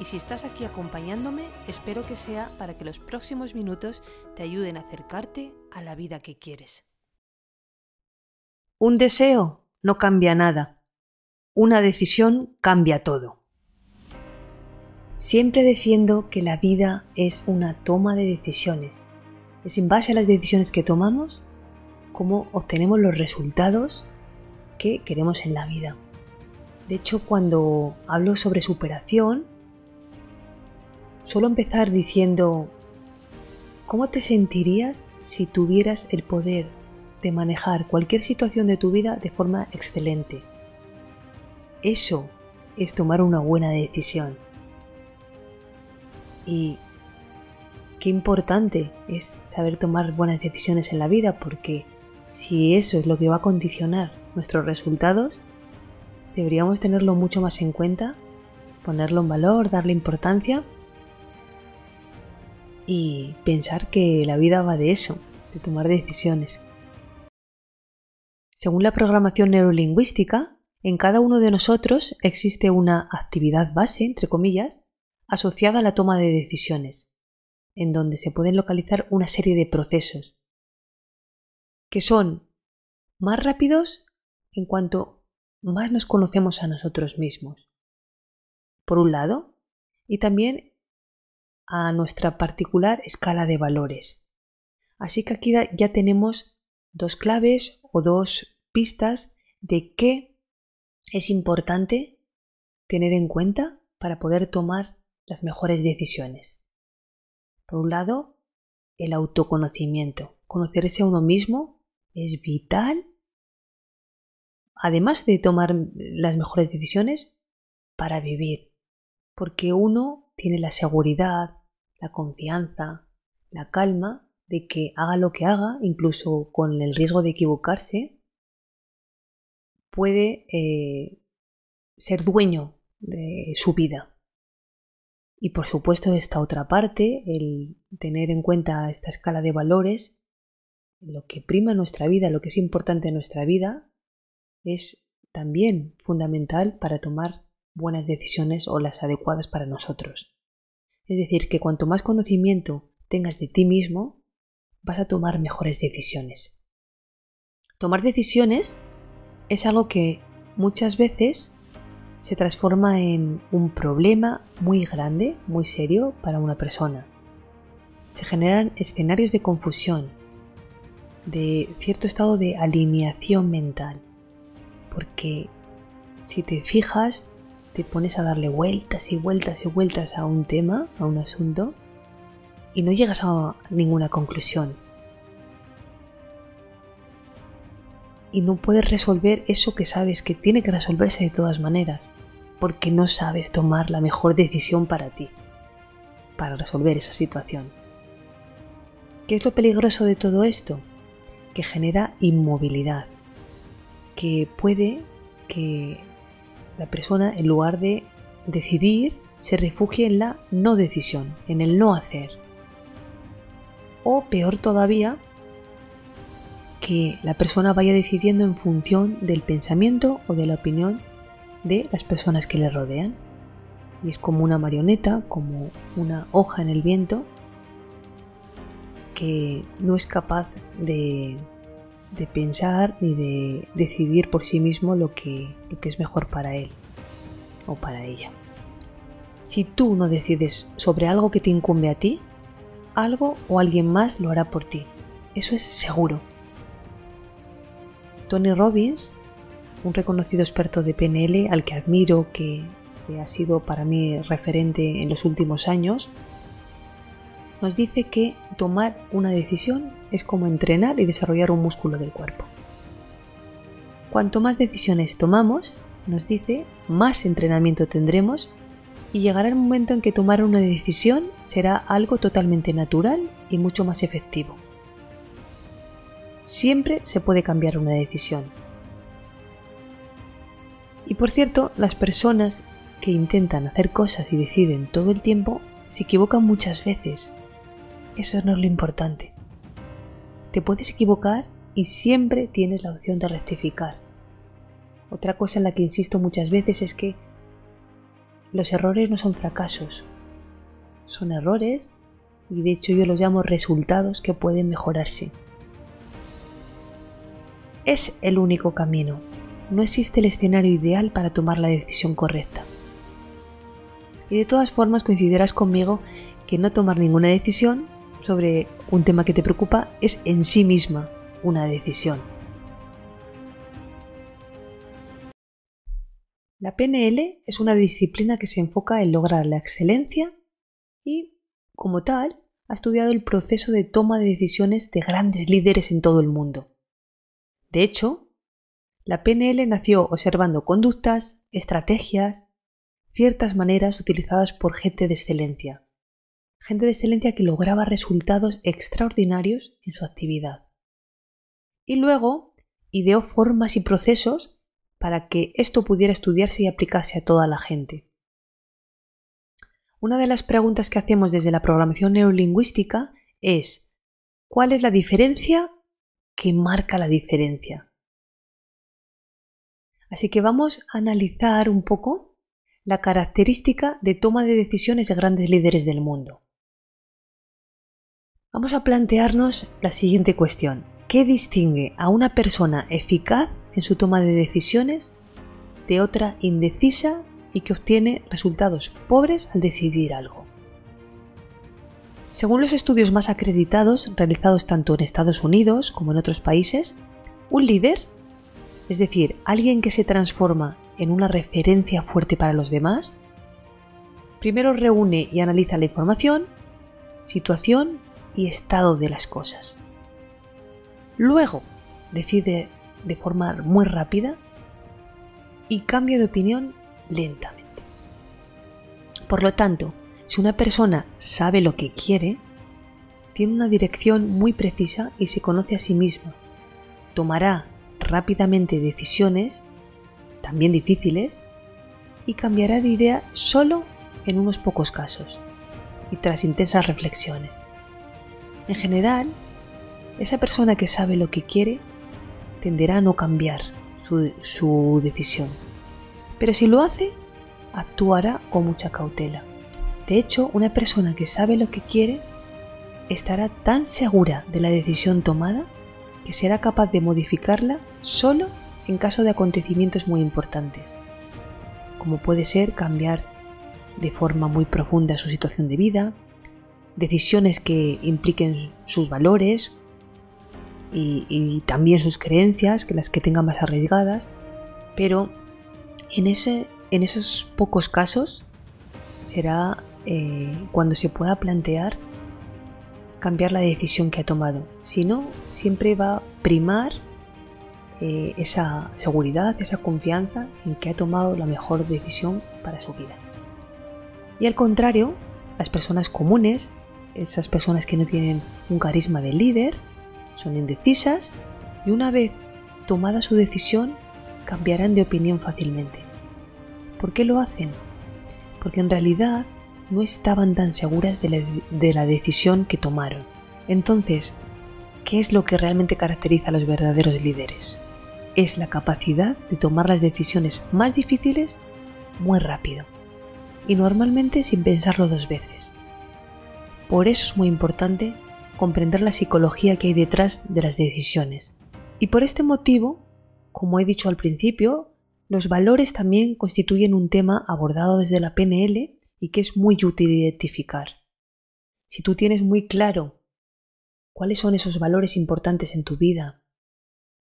y si estás aquí acompañándome, espero que sea para que los próximos minutos te ayuden a acercarte a la vida que quieres. Un deseo no cambia nada. Una decisión cambia todo. Siempre defiendo que la vida es una toma de decisiones. Es en base a las decisiones que tomamos cómo obtenemos los resultados que queremos en la vida. De hecho, cuando hablo sobre superación, suelo empezar diciendo, ¿cómo te sentirías si tuvieras el poder de manejar cualquier situación de tu vida de forma excelente? Eso es tomar una buena decisión. Y qué importante es saber tomar buenas decisiones en la vida porque si eso es lo que va a condicionar nuestros resultados, deberíamos tenerlo mucho más en cuenta, ponerlo en valor, darle importancia y pensar que la vida va de eso, de tomar decisiones. Según la programación neurolingüística, en cada uno de nosotros existe una actividad base, entre comillas, asociada a la toma de decisiones, en donde se pueden localizar una serie de procesos, que son más rápidos en cuanto más nos conocemos a nosotros mismos. Por un lado, y también a nuestra particular escala de valores. Así que aquí ya tenemos dos claves o dos pistas de qué es importante tener en cuenta para poder tomar las mejores decisiones. Por un lado, el autoconocimiento, conocerse a uno mismo es vital, además de tomar las mejores decisiones, para vivir, porque uno tiene la seguridad, la confianza, la calma de que haga lo que haga, incluso con el riesgo de equivocarse, puede eh, ser dueño de su vida. Y por supuesto esta otra parte, el tener en cuenta esta escala de valores, lo que prima nuestra vida, lo que es importante en nuestra vida, es también fundamental para tomar buenas decisiones o las adecuadas para nosotros. Es decir, que cuanto más conocimiento tengas de ti mismo, vas a tomar mejores decisiones. Tomar decisiones es algo que muchas veces se transforma en un problema muy grande, muy serio para una persona. Se generan escenarios de confusión, de cierto estado de alineación mental. Porque si te fijas, te pones a darle vueltas y vueltas y vueltas a un tema, a un asunto, y no llegas a ninguna conclusión. Y no puedes resolver eso que sabes que tiene que resolverse de todas maneras, porque no sabes tomar la mejor decisión para ti, para resolver esa situación. ¿Qué es lo peligroso de todo esto? que genera inmovilidad, que puede que la persona en lugar de decidir se refugie en la no decisión, en el no hacer. O peor todavía, que la persona vaya decidiendo en función del pensamiento o de la opinión de las personas que le rodean. Y es como una marioneta, como una hoja en el viento, que no es capaz de, pensar ni de decidir por sí mismo lo que, lo que es mejor para él o para ella. Si tú no decides sobre algo que te incumbe a ti, algo o alguien más lo hará por ti. Eso es seguro. Tony Robbins, un reconocido experto de PNL al que admiro, que ha sido para mí referente en los últimos años, nos dice que tomar una decisión es como entrenar y desarrollar un músculo del cuerpo. Cuanto más decisiones tomamos, nos dice, más entrenamiento tendremos y llegará el momento en que tomar una decisión será algo totalmente natural y mucho más efectivo. Siempre se puede cambiar una decisión. Y por cierto, las personas que intentan hacer cosas y deciden todo el tiempo se equivocan muchas veces. Eso no es lo importante. Puedes equivocar y siempre tienes la opción de rectificar. Otra cosa en la que insisto muchas veces es que los errores no son fracasos, son errores y de hecho yo los llamo resultados que pueden mejorarse. Es el único camino, no existe el escenario ideal para tomar la decisión correcta. Y de todas formas coincidirás conmigo que no tomar ninguna decisión sobre un tema que te preocupa es en sí misma una decisión. La PNL es una disciplina que se enfoca en lograr la excelencia y, como tal, ha estudiado el proceso de toma de decisiones de grandes líderes en todo el mundo. De hecho, la PNL nació observando conductas, estrategias, ciertas maneras utilizadas por gente de excelencia, gente de excelencia que lograba resultados extraordinarios en su actividad. Y luego ideó formas y procesos para que esto pudiera estudiarse y aplicarse a toda la gente. Una de las preguntas que hacemos desde la programación neurolingüística es ¿cuál es la diferencia que marca la diferencia? Así que vamos a analizar un poco la característica de toma de decisiones de grandes líderes del mundo. Vamos a plantearnos la siguiente cuestión. ¿Qué distingue a una persona eficaz en su toma de decisiones de otra indecisa y que obtiene resultados pobres al decidir algo? Según los estudios más acreditados realizados tanto en Estados Unidos como en otros países, un líder, es decir, alguien que se transforma en una referencia fuerte para los demás, primero reúne y analiza la información, situación y estado de las cosas. Luego decide de forma muy rápida y cambia de opinión lentamente. Por lo tanto, si una persona sabe lo que quiere, tiene una dirección muy precisa y se conoce a sí misma, tomará rápidamente decisiones, también difíciles, y cambiará de idea solo en unos pocos casos y tras intensas reflexiones. En general, esa persona que sabe lo que quiere tenderá a no cambiar su, decisión. Pero si lo hace, actuará con mucha cautela. De hecho, una persona que sabe lo que quiere estará tan segura de la decisión tomada que será capaz de modificarla solo en caso de acontecimientos muy importantes, como puede ser cambiar de forma muy profunda su situación de vida, decisiones que impliquen sus valores y, también sus creencias, que las que tenga más arriesgadas, pero en, ese, en esos pocos casos será eh, cuando se pueda plantear cambiar la decisión que ha tomado. Si no, siempre va a primar eh, esa seguridad, esa confianza en que ha tomado la mejor decisión para su vida. Y al contrario, las personas comunes esas personas que no tienen un carisma de líder, son indecisas y una vez tomada su decisión cambiarán de opinión fácilmente. ¿Por qué lo hacen? Porque en realidad no estaban tan seguras de la, de la decisión que tomaron. Entonces, ¿qué es lo que realmente caracteriza a los verdaderos líderes? Es la capacidad de tomar las decisiones más difíciles muy rápido y normalmente sin pensarlo dos veces. Por eso es muy importante comprender la psicología que hay detrás de las decisiones. Y por este motivo, como he dicho al principio, los valores también constituyen un tema abordado desde la PNL y que es muy útil identificar. Si tú tienes muy claro cuáles son esos valores importantes en tu vida,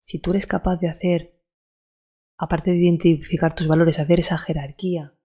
si tú eres capaz de hacer, aparte de identificar tus valores, hacer esa jerarquía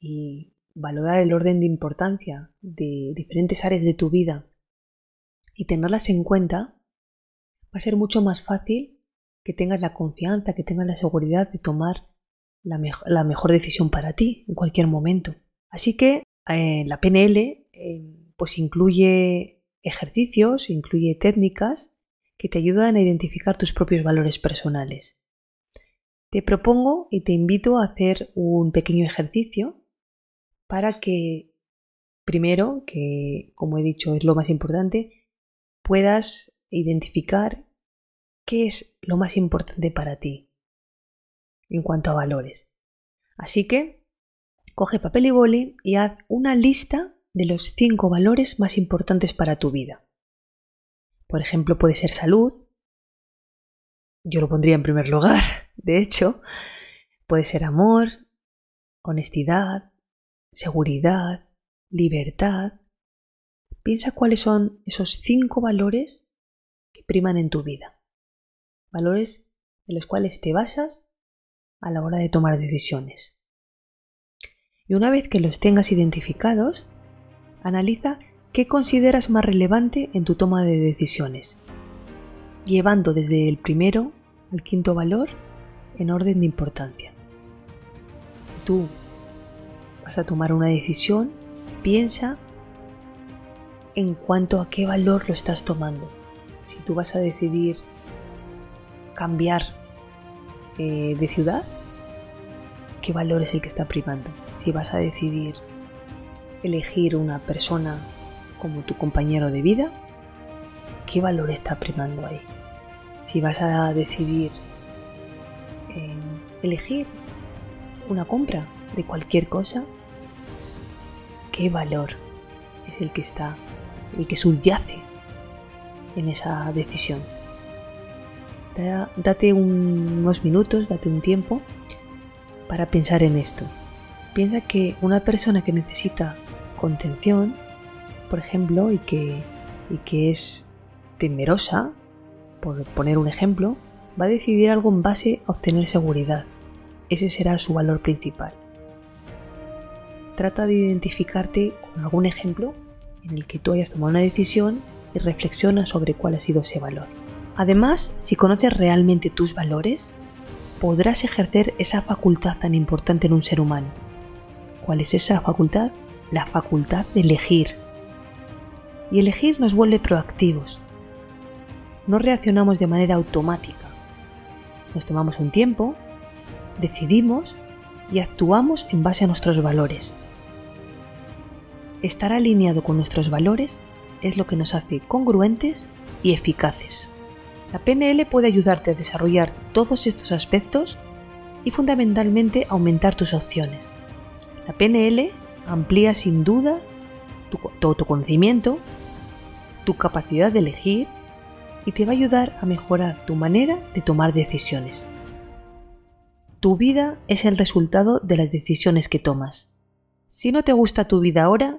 y valorar el orden de importancia de diferentes áreas de tu vida y tenerlas en cuenta, va a ser mucho más fácil que tengas la confianza, que tengas la seguridad de tomar la, la mejor decisión para ti en cualquier momento. Así que eh, la PNL eh, pues incluye ejercicios, incluye técnicas que te ayudan a identificar tus propios valores personales. Te propongo y te invito a hacer un pequeño ejercicio para que, primero, que como he dicho es lo más importante, puedas identificar qué es lo más importante para ti en cuanto a valores. Así que, coge papel y boli y haz una lista de los cinco valores más importantes para tu vida. Por ejemplo, puede ser salud. Yo lo pondría en primer lugar, de hecho. Puede ser amor, honestidad, seguridad, libertad. Piensa cuáles son esos cinco valores que priman en tu vida. Valores en los cuales te basas a la hora de tomar decisiones. Y una vez que los tengas identificados, Analiza qué consideras más relevante en tu toma de decisiones, llevando desde el primero al quinto valor en orden de importancia. Tú vas a tomar una decisión, piensa en cuanto a qué valor lo estás tomando. Si tú vas a decidir cambiar eh, de ciudad, ¿qué valor es el que está primando? Si vas a decidir elegir una persona como tu compañero de vida, ¿qué valor está primando ahí? Si vas a decidir eh, elegir una compra de cualquier cosa, ¿qué valor es el que está, el que subyace en esa decisión? Date unos minutos, date un tiempo para pensar en esto. Piensa que una persona que necesita contención, por ejemplo, y que, y que es temerosa, por poner un ejemplo, va a decidir algo en base a obtener seguridad. Ese será su valor principal. Trata de identificarte con algún ejemplo en el que tú hayas tomado una decisión y reflexiona sobre cuál ha sido ese valor. Además, si conoces realmente tus valores, podrás ejercer esa facultad tan importante en un ser humano. ¿Cuál es esa facultad? la facultad de elegir. Y elegir nos vuelve proactivos. No reaccionamos de manera automática. Nos tomamos un tiempo, decidimos y actuamos en base a nuestros valores. Estar alineado con nuestros valores es lo que nos hace congruentes y eficaces. La PNL puede ayudarte a desarrollar todos estos aspectos y fundamentalmente aumentar tus opciones. La PNL amplía sin duda tu, autoconocimiento, tu capacidad de elegir y te va a ayudar a mejorar tu manera de tomar decisiones. Tu vida es el resultado de las decisiones que tomas. Si no te gusta tu vida ahora,